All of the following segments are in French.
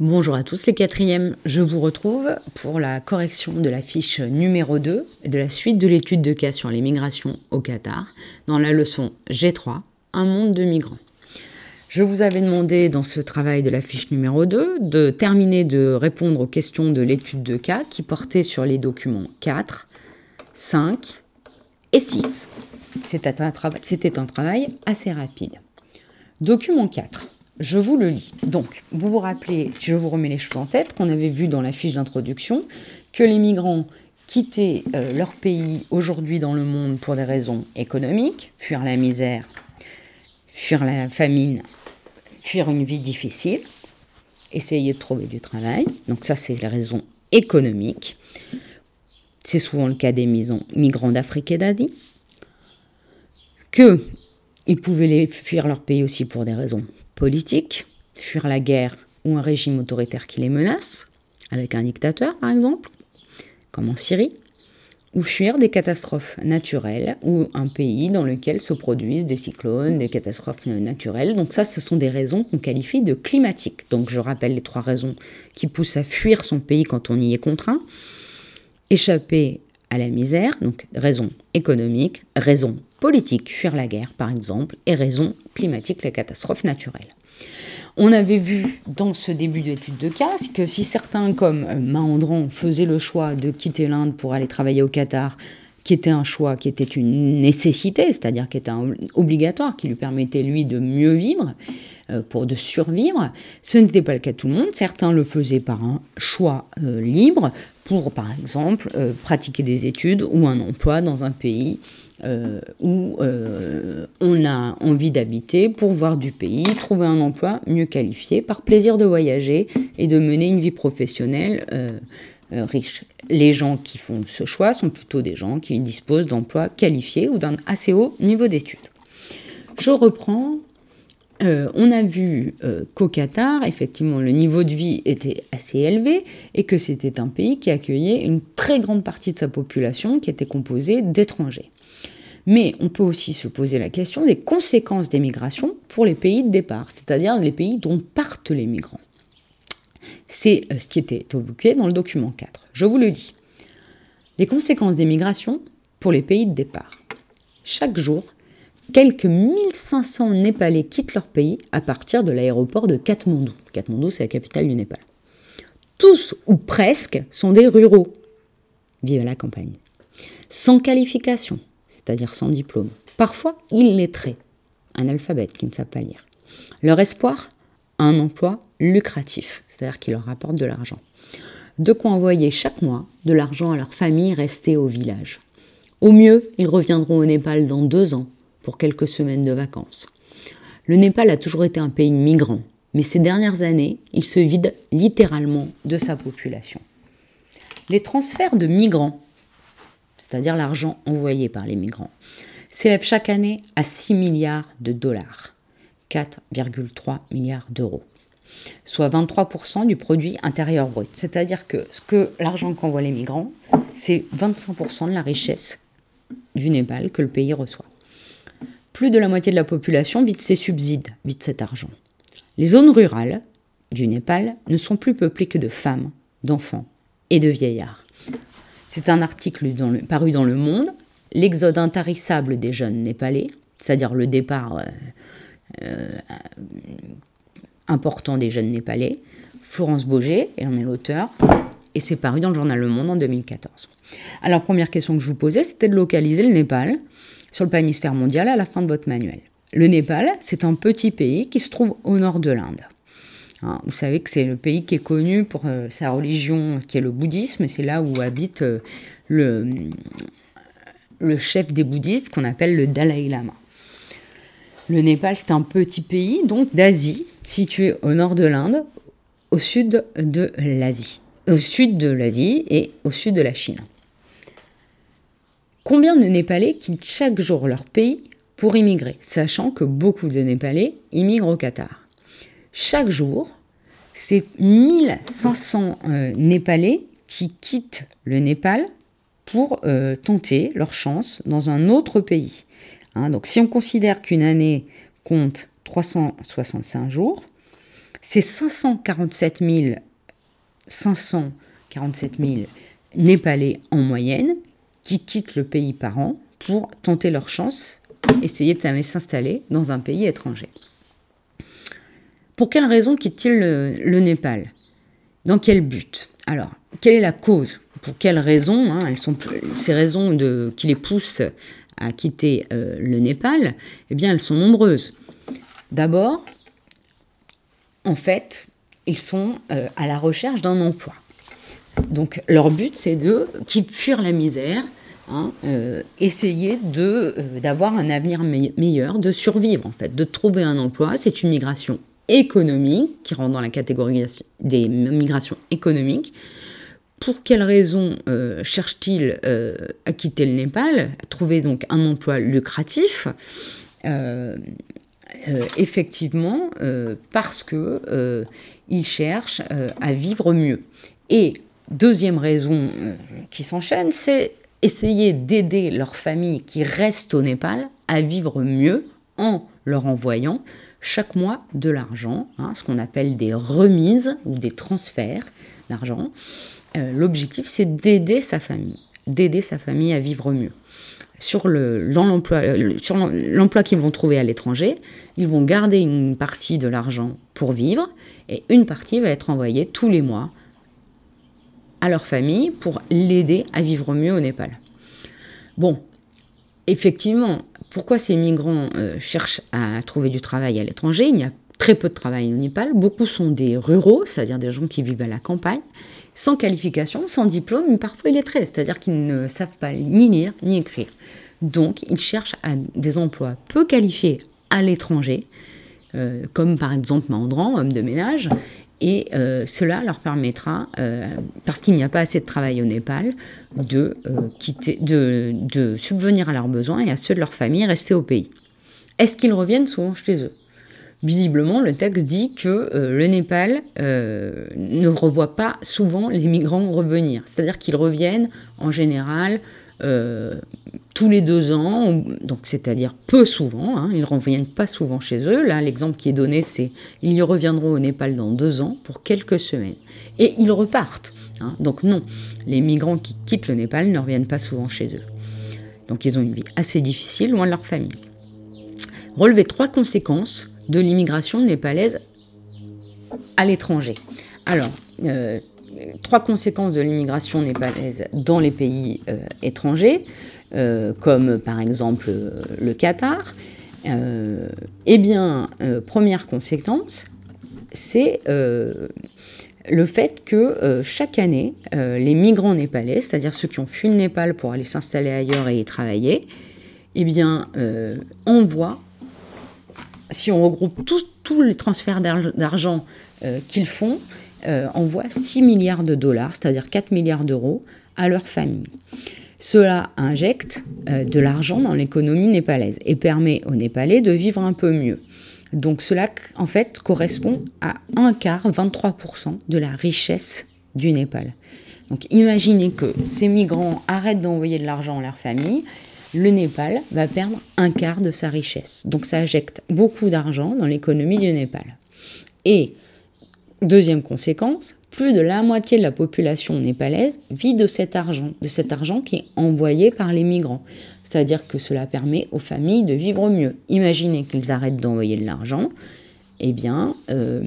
Bonjour à tous les quatrièmes, je vous retrouve pour la correction de la fiche numéro 2 de la suite de l'étude de cas sur les migrations au Qatar dans la leçon G3, un monde de migrants. Je vous avais demandé dans ce travail de la fiche numéro 2 de terminer de répondre aux questions de l'étude de cas qui portaient sur les documents 4, 5 et 6. C'était un, un travail assez rapide. Document 4 je vous le lis. Donc, vous vous rappelez, si je vous remets les choses en tête, qu'on avait vu dans la fiche d'introduction que les migrants quittaient euh, leur pays aujourd'hui dans le monde pour des raisons économiques, fuir la misère, fuir la famine, fuir une vie difficile, essayer de trouver du travail. Donc ça, c'est les raisons économiques. C'est souvent le cas des migrants d'Afrique et d'Asie. Que ils pouvaient fuir leur pays aussi pour des raisons politique, fuir la guerre ou un régime autoritaire qui les menace, avec un dictateur par exemple, comme en Syrie, ou fuir des catastrophes naturelles ou un pays dans lequel se produisent des cyclones, des catastrophes naturelles. Donc ça, ce sont des raisons qu'on qualifie de climatiques. Donc je rappelle les trois raisons qui poussent à fuir son pays quand on y est contraint. Échapper à la misère, donc raison économique, raison politique, fuir la guerre par exemple, et raison climatique, la catastrophe naturelle. On avait vu dans ce début d'étude de cas que si certains, comme Mahendran, faisaient le choix de quitter l'Inde pour aller travailler au Qatar, qui était un choix qui était une nécessité, c'est-à-dire qui était obligatoire, qui lui permettait lui de mieux vivre, euh, pour de survivre. Ce n'était pas le cas de tout le monde. Certains le faisaient par un choix euh, libre, pour par exemple pratiquer des études ou un emploi dans un pays euh, où euh, on a envie d'habiter pour voir du pays, trouver un emploi mieux qualifié, par plaisir de voyager et de mener une vie professionnelle euh. Les gens qui font ce choix sont plutôt des gens qui disposent d'emplois qualifiés ou d'un assez haut niveau d'études. Je reprends. on a vu qu'au Qatar, effectivement, le niveau de vie était assez élevé et que c'était un pays qui accueillait une très grande partie de sa population qui était composée d'étrangers. Mais on peut aussi se poser la question des conséquences des migrations pour les pays de départ, c'est-à-dire les pays dont partent les migrants. C'est euh, ce qui était évoqué dans le document 4. Je vous le dis. Les conséquences des migrations pour les pays de départ. Chaque jour, quelques 1500 Népalais quittent leur pays à partir de l'aéroport de Katmandou. Katmandou, c'est la capitale du Népal. Tous ou presque sont des ruraux. Vive la campagne. Sans qualification, c'est-à-dire sans diplôme, parfois illettrés, un alphabet qui ne savent pas lire. Leur espoir Un emploi lucratif, c'est-à-dire qui leur rapporte de l'argent. De quoi envoyer chaque mois de l'argent à leur famille restée au village. Au mieux, ils reviendront au Népal dans deux ans pour quelques semaines de vacances. Le Népal a toujours été un pays migrant, mais ces dernières années, il se vide littéralement de sa population. Les transferts de migrants c'est-à-dire l'argent envoyé par les migrants, s'élève chaque année à 6 milliards de dollars, 4,3 milliards d'euros, soit 23% du produit intérieur brut. C'est-à-dire que, ce que l'argent qu'envoient les migrants, c'est 25% de la richesse du Népal que le pays reçoit. Plus de la moitié de la population vide ses subsides, vide cet argent. Les zones rurales du Népal ne sont plus peuplées que de femmes, d'enfants et de vieillards. C'est un article paru dans Le Monde, l'exode intarissable des jeunes népalais, c'est-à-dire le départ euh, euh, important des jeunes népalais. Florence Boger, elle en est l'auteur, et c'est paru dans le journal Le Monde en 2014. Alors, première question que je vous posais, c'était de localiser le Népal sur le planisphère mondial à la fin de votre manuel. Le Népal, c'est un petit pays qui se trouve au nord de l'Inde. Hein, vous savez que c'est le pays qui est connu pour euh, sa religion, qui est le bouddhisme, et c'est là où habite euh, le, le chef des bouddhistes qu'on appelle le Dalai Lama. Le Népal, c'est un petit pays donc d'Asie, situé au nord de l'Inde, au sud de l'Asie, au sud de l'Asie et au sud de la Chine. Combien de Népalais quittent chaque jour leur pays pour immigrer, sachant que beaucoup de Népalais immigrent au Qatar? Chaque jour, c'est 1500 euh, Népalais qui quittent le Népal pour euh, tenter leur chance dans un autre pays. Hein, donc si on considère qu'une année compte 365 jours, c'est 547 000, 547 000 Népalais en moyenne qui quittent le pays par an pour tenter leur chance, essayer de s'installer dans un pays étranger. Pour quelle raison quittent-ils le, Népal? Dans quel but? Alors, quelle est la cause? Pour quelles raisons hein, Ces raisons qui les poussent à quitter euh, le Népal, eh bien, elles sont nombreuses. D'abord, en fait, ils sont euh, à la recherche d'un emploi. Donc leur but, c'est de fuir la misère, hein, euh, essayer de d'avoir un avenir meilleur, de survivre en fait, de trouver un emploi. C'est une migration économique qui rentre dans la catégorie des migrations économiques. Pour quelles raisons cherche-t-il à quitter le Népal à Trouver donc un emploi lucratif? Euh, effectivement, euh, parce que euh, ils cherchent à vivre mieux. Et deuxième raison qui s'enchaîne, c'est essayer d'aider leurs familles qui restent au Népal à vivre mieux en leur envoyant chaque mois de l'argent, hein, ce qu'on appelle des remises ou des transferts d'argent. L'objectif, c'est d'aider sa famille, d'aider sa famille à vivre mieux sur l'emploi sur l'emploi qu'ils vont trouver à l'étranger, ils vont garder une partie de l'argent pour vivre et une partie va être envoyée tous les mois à leur famille pour l'aider à vivre mieux au Népal. Bon, effectivement, pourquoi ces migrants euh, cherchent à trouver du travail à l'étranger? Il y a très peu de travail au Népal. Beaucoup sont des ruraux, c'est-à-dire des gens qui vivent à la campagne, sans qualification, sans diplôme, mais parfois illettrés, c'est-à-dire qu'ils ne savent pas ni lire ni écrire. Donc, ils cherchent à des emplois peu qualifiés à l'étranger, euh, comme par exemple mandran, homme de ménage, et euh, cela leur permettra, euh, parce qu'il n'y a pas assez de travail au Népal, de, de, subvenir à leurs besoins et à ceux de leur famille rester au pays. Est-ce qu'ils reviennent souvent chez eux? Visiblement, le texte dit que le Népal ne revoit pas souvent les migrants revenir, c'est-à-dire qu'ils reviennent en général euh, tous les deux ans, donc c'est-à-dire peu souvent, hein, ils ne reviennent pas souvent chez eux. Là, l'exemple qui est donné, c'est ils y reviendront au Népal dans deux ans pour quelques semaines. Et ils repartent. Hein. donc non, les migrants qui quittent le Népal ne reviennent pas souvent chez eux. Donc ils ont une vie assez difficile, loin de leur famille. Relever trois conséquences de l'immigration népalaise à l'étranger. Alors, euh, trois conséquences de l'immigration népalaise dans les pays euh, étrangers, euh, comme par exemple le Qatar. eh bien, première conséquence, c'est le fait que chaque année, les migrants népalais, c'est-à-dire ceux qui ont fui le Népal pour aller s'installer ailleurs et y travailler, eh bien, envoient, si on regroupe tous les transferts d'argent qu'ils font, euh, envoient 6 milliards de dollars, c'est-à-dire 4 milliards d'euros, à leur famille. Cela injecte euh, de l'argent dans l'économie népalaise et permet aux Népalais de vivre un peu mieux. Donc cela, en fait, correspond à un quart, 23% de la richesse du Népal. Donc imaginez que ces migrants arrêtent d'envoyer de l'argent à leur famille, le Népal va perdre un quart de sa richesse. Donc ça injecte beaucoup d'argent dans l'économie du Népal. Et Deuxième conséquence, plus de la moitié de la population népalaise vit de cet argent, de cet argent qui est envoyé par les migrants. C'est-à-dire que cela permet aux familles de vivre mieux. Imaginez qu'ils arrêtent d'envoyer de l'argent, eh bien, euh,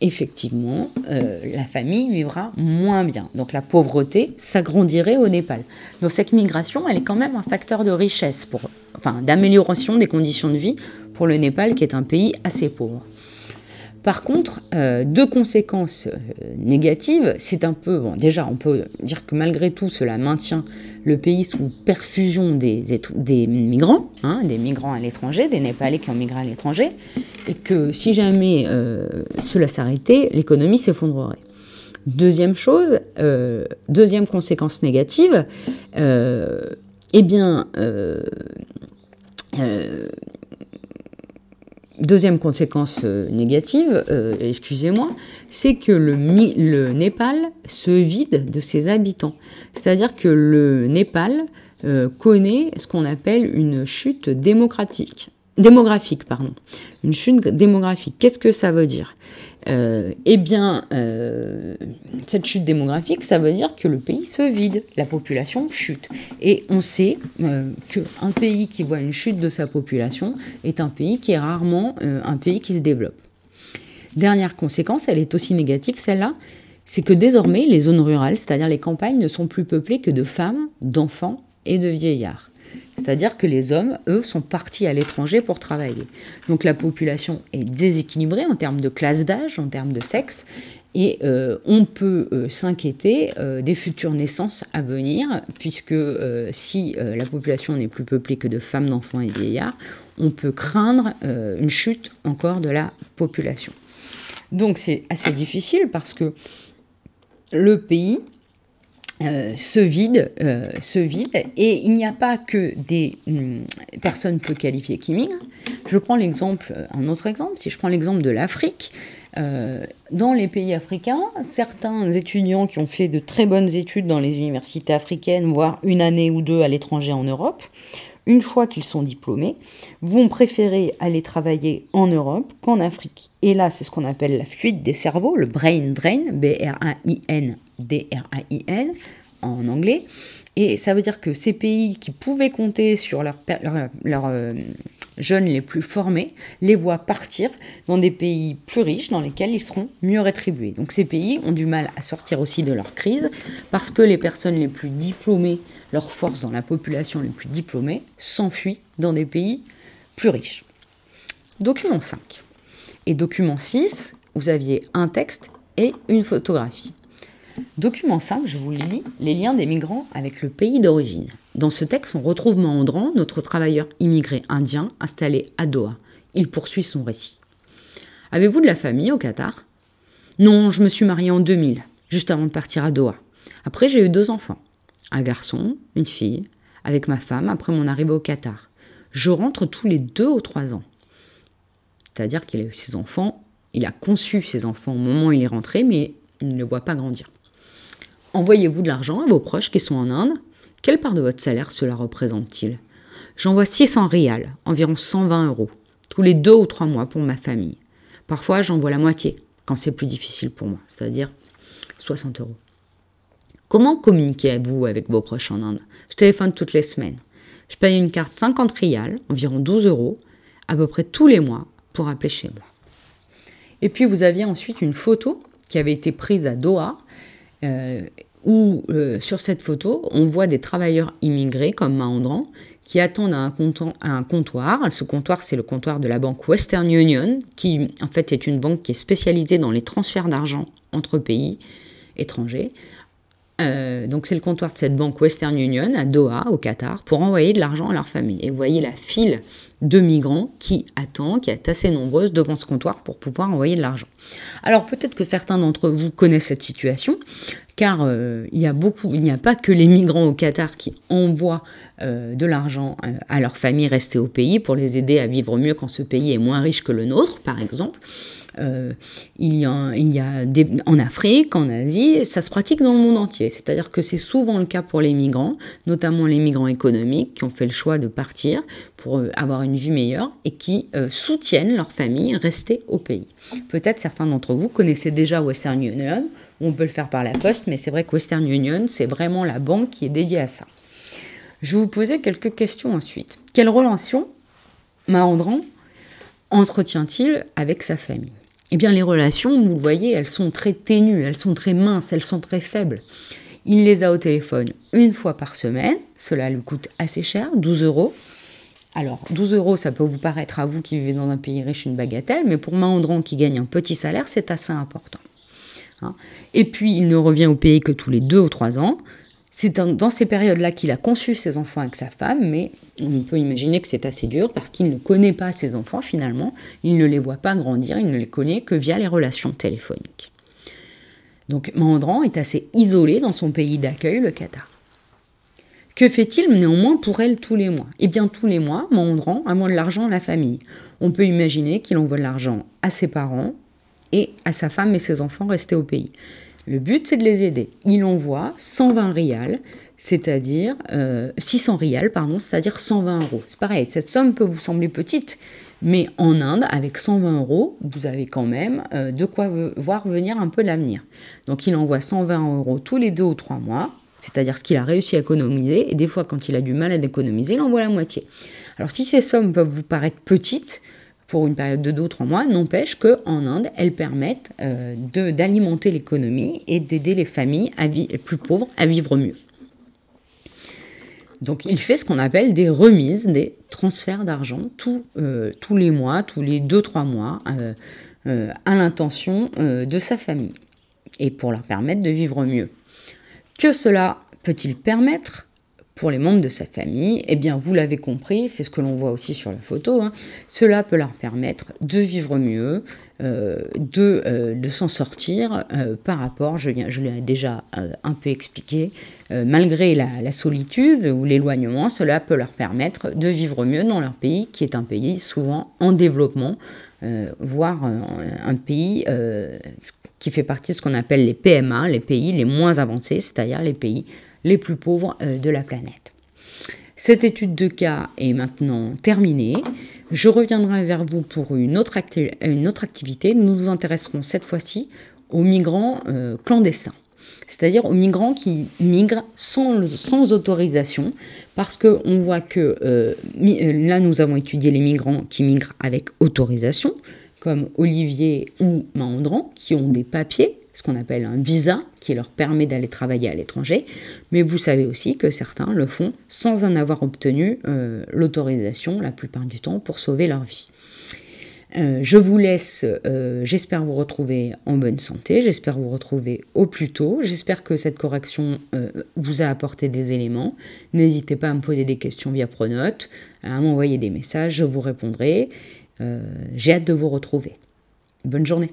effectivement, euh, la famille vivra moins bien. Donc la pauvreté s'agrandirait au Népal. Donc cette migration, elle est quand même un facteur de richesse, pour, enfin d'amélioration des conditions de vie pour le Népal, qui est un pays assez pauvre. Par contre, euh, deux conséquences euh, négatives, c'est un peu, bon, déjà, on peut dire que malgré tout, cela maintient le pays sous perfusion des, migrants, hein, des migrants à l'étranger, des Népalais qui ont migré à l'étranger, et que si jamais euh, cela s'arrêtait, l'économie s'effondrerait. Deuxième chose, deuxième conséquence négative, eh bien, Deuxième conséquence euh, négative, euh, excusez-moi, c'est que le, Népal se vide de ses habitants. C'est-à-dire que le Népal euh, connaît ce qu'on appelle une chute démocratique, démographique. Pardon. Une chute démographique. Qu'est-ce que ça veut dire? Euh, eh bien, euh, cette chute démographique, ça veut dire que le pays se vide, la population chute. Et on sait euh, qu'un pays qui voit une chute de sa population est un pays qui est rarement un pays qui se développe. Dernière conséquence, elle est aussi négative, celle-là, c'est que désormais, les zones rurales, c'est-à-dire les campagnes, ne sont plus peuplées que de femmes, d'enfants et de vieillards. C'est-à-dire que les hommes, eux, sont partis à l'étranger pour travailler. Donc la population est déséquilibrée en termes de classe d'âge, en termes de sexe, et euh, on peut euh, s'inquiéter euh, des futures naissances à venir, puisque si la population n'est plus peuplée que de femmes, d'enfants et vieillards, on peut craindre une chute encore de la population. Donc c'est assez difficile parce que le pays euh, se vide, euh, se vide, et il n'y a pas que des hum, personnes peu qualifiées qui migrent. Je prends l'exemple, un autre exemple, si je prends l'exemple de l'Afrique, euh, dans les pays africains, certains étudiants qui ont fait de très bonnes études dans les universités africaines, voire une année ou deux à l'étranger en Europe, une fois qu'ils sont diplômés, vont préférer aller travailler en Europe qu'en Afrique. Et là, c'est ce qu'on appelle la fuite des cerveaux, le brain drain, B-R-A-I-N, D-R-A-I-N en anglais. Et ça veut dire que ces pays qui pouvaient compter sur leurs leur, euh, jeunes les plus formés les voient partir dans des pays plus riches dans lesquels ils seront mieux rétribués. Donc ces pays ont du mal à sortir aussi de leur crise parce que les personnes les plus diplômées, leur force dans la population les plus diplômées, s'enfuient dans des pays plus riches. Document 5. Et document 6, vous aviez un texte et une photographie. Document 5, je vous lis, les liens des migrants avec le pays d'origine. Dans ce texte, on retrouve Mahandran, notre travailleur immigré indien installé à Doha. Il poursuit son récit. Avez-vous de la famille au Qatar Non, je me suis marié en 2000, juste avant de partir à Doha. Après, j'ai eu deux enfants, un garçon, une fille, avec ma femme après mon arrivée au Qatar. Je rentre tous les deux ou trois ans. C'est-à-dire qu'il a eu ses enfants, il a conçu ses enfants au moment où il est rentré, mais il ne les voit pas grandir. Envoyez-vous de l'argent à vos proches qui sont en Inde? Quelle part de votre salaire cela représente-t-il? J'envoie 600 rials, environ 120 euros, tous les deux ou trois mois pour ma famille. Parfois, j'envoie la moitié quand c'est plus difficile pour moi, c'est-à-dire 60 euros. Comment communiquez-vous avec vos proches en Inde? Je téléphone toutes les semaines. Je paye une carte 50 rials, environ 12 euros, à peu près tous les mois pour appeler chez moi. Et puis vous aviez ensuite une photo qui avait été prise à Doha où euh, sur cette photo, on voit des travailleurs immigrés comme Mahandran qui attendent à un, comptoir, Ce comptoir, c'est le comptoir de la banque Western Union, qui en fait est une banque qui est spécialisée dans les transferts d'argent entre pays étrangers. Euh, donc c'est le comptoir de cette banque Western Union à Doha, au Qatar, pour envoyer de l'argent à leur famille. Et vous voyez la file de migrants qui attend, qui est assez nombreuse devant ce comptoir pour pouvoir envoyer de l'argent. Alors peut-être que certains d'entre vous connaissent cette situation, car euh, il y a beaucoup, il n'y a pas que les migrants au Qatar qui envoient euh, de l'argent à leur famille restée au pays pour les aider à vivre mieux quand ce pays est moins riche que le nôtre, par exemple. Euh, il y a, a des, en Afrique, en Asie, ça se pratique dans le monde entier. C'est-à-dire que c'est souvent le cas pour les migrants, notamment les migrants économiques qui ont fait le choix de partir pour euh, avoir une vie meilleure et qui euh, soutiennent leur famille restée au pays. Peut-être certains d'entre vous connaissaient déjà Western Union, on peut le faire par la poste, mais c'est vrai que Western Union, c'est vraiment la banque qui est dédiée à ça. Je vous poser quelques questions ensuite. Quelle relation Mahandran entretient-il avec sa famille? Eh bien les relations, vous le voyez, elles sont très ténues, elles sont très minces, elles sont très faibles. Il les a au téléphone une fois par semaine, cela lui coûte assez cher, 12 euros. Alors 12 euros, ça peut vous paraître à vous qui vivez dans un pays riche une bagatelle, mais pour Mahandran qui gagne un petit salaire, c'est assez important. Hein. Et puis il ne revient au pays que tous les deux ou trois ans, c'est dans, ces périodes-là qu'il a conçu ses enfants avec sa femme, mais on peut imaginer que c'est assez dur parce qu'il ne connaît pas ses enfants finalement, il ne les voit pas grandir, il ne les connaît que via les relations téléphoniques. Donc Mandran est assez isolé dans son pays d'accueil, le Qatar. Que fait-il néanmoins pour elle tous les mois? Eh bien tous les mois, Mandran envoie de l'argent à la famille. On peut imaginer qu'il envoie de l'argent à ses parents et à sa femme et ses enfants restés au pays. Le but, c'est de les aider. Il envoie 120 rials c'est-à-dire 600 rials, pardon, c'est-à-dire 120 euros. C'est pareil, cette somme peut vous sembler petite, mais en Inde, avec 120 euros, vous avez quand même de quoi voir venir un peu l'avenir. Donc il envoie 120 euros tous les deux ou trois mois, c'est-à-dire ce qu'il a réussi à économiser, et des fois quand il a du mal à économiser, il envoie la moitié. Alors si ces sommes peuvent vous paraître petites, pour une période de 2 ou 3 mois, n'empêche qu'en Inde, elles permettent euh, d'alimenter l'économie et d'aider les familles les plus pauvres à vivre mieux. Donc il fait ce qu'on appelle des remises, des transferts d'argent euh, tous les mois, tous les 2-3 mois, euh, à l'intention de sa famille, et pour leur permettre de vivre mieux. Que cela peut-il permettre? Pour les membres de sa famille, eh bien, vous l'avez compris, c'est ce que l'on voit aussi sur la photo, hein. cela peut leur permettre de vivre mieux, euh, de, euh, de s'en sortir euh, par rapport, je, je l'ai déjà un peu expliqué, malgré la, la, solitude ou l'éloignement, cela peut leur permettre de vivre mieux dans leur pays, qui est un pays souvent en développement, voire un pays qui fait partie de ce qu'on appelle les PMA, les pays les moins avancés, c'est-à-dire les pays les plus pauvres euh, de la planète. Cette étude de cas est maintenant terminée. Je reviendrai vers vous pour une autre, activité. Nous nous intéresserons cette fois-ci aux migrants euh, clandestins, c'est-à-dire aux migrants qui migrent sans, sans autorisation, parce qu'on voit que euh, là, nous avons étudié les migrants qui migrent avec autorisation, comme Olivier ou Maandran, qui ont des papiers ce qu'on appelle un visa qui leur permet d'aller travailler à l'étranger, mais vous savez aussi que certains le font sans en avoir obtenu euh, l'autorisation la plupart du temps pour sauver leur vie. Euh, je vous laisse, euh, j'espère vous retrouver en bonne santé, j'espère vous retrouver au plus tôt, j'espère que cette correction vous a apporté des éléments. N'hésitez pas à me poser des questions via Pronote, à m'envoyer des messages, je vous répondrai. J'ai hâte de vous retrouver. Bonne journée.